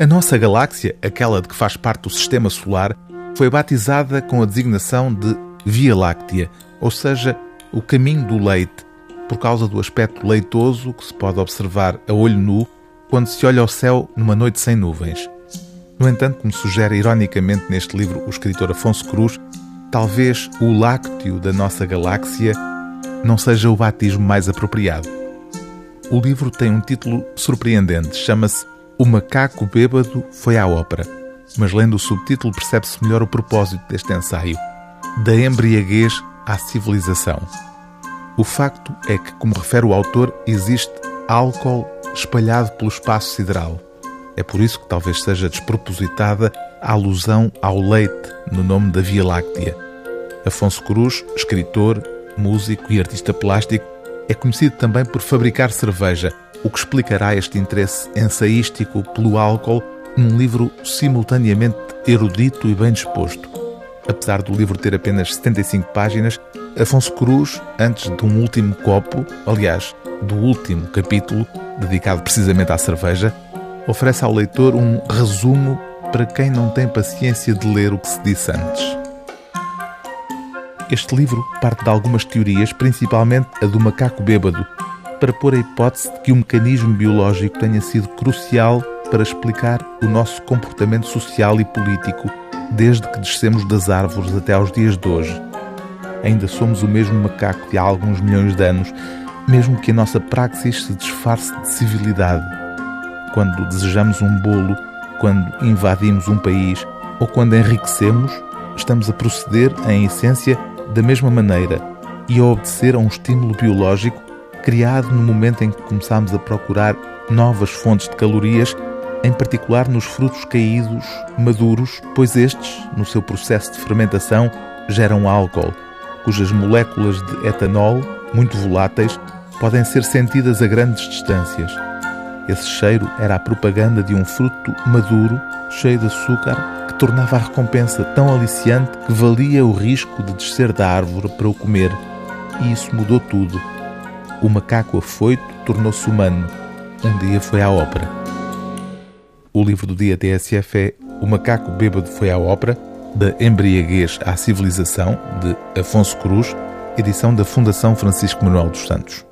A nossa galáxia, aquela de que faz parte do Sistema Solar, foi batizada com a designação de Via Láctea, ou seja, o caminho do leite, por causa do aspecto leitoso que se pode observar a olho nu quando se olha ao céu numa noite sem nuvens. No entanto, como sugere ironicamente neste livro o escritor Afonso Cruz, talvez o lácteo da nossa galáxia não seja o batismo mais apropriado. O livro tem um título surpreendente, chama-se O Macaco Bêbado Foi à Ópera, mas lendo o subtítulo percebe-se melhor o propósito deste ensaio, da embriaguez à civilização. O facto é que, como refere o autor, existe álcool espalhado pelo espaço sideral. É por isso que talvez seja despropositada a alusão ao leite no nome da Via Láctea. Afonso Cruz, escritor, músico e artista plástico, é conhecido também por fabricar cerveja, o que explicará este interesse ensaístico pelo álcool num livro simultaneamente erudito e bem disposto. Apesar do livro ter apenas 75 páginas, Afonso Cruz, antes de um último copo, aliás, do último capítulo, dedicado precisamente à cerveja, oferece ao leitor um resumo para quem não tem paciência de ler o que se disse antes. Este livro parte de algumas teorias, principalmente a do macaco bêbado, para pôr a hipótese de que o mecanismo biológico tenha sido crucial para explicar o nosso comportamento social e político desde que descemos das árvores até aos dias de hoje. Ainda somos o mesmo macaco de há alguns milhões de anos, mesmo que a nossa praxis se disfarce de civilidade. Quando desejamos um bolo, quando invadimos um país ou quando enriquecemos, estamos a proceder, em essência, da mesma maneira e a obedecer a um estímulo biológico criado no momento em que começamos a procurar novas fontes de calorias, em particular nos frutos caídos, maduros, pois estes, no seu processo de fermentação, geram álcool, cujas moléculas de etanol, muito voláteis, podem ser sentidas a grandes distâncias. Esse cheiro era a propaganda de um fruto maduro, cheio de açúcar, que tornava a recompensa tão aliciante que valia o risco de descer da árvore para o comer. E isso mudou tudo. O macaco afoito tornou-se humano. Um dia foi à ópera. O livro do dia TSF é O Macaco Bêbado Foi à Ópera, da Embriaguez à Civilização, de Afonso Cruz, edição da Fundação Francisco Manuel dos Santos.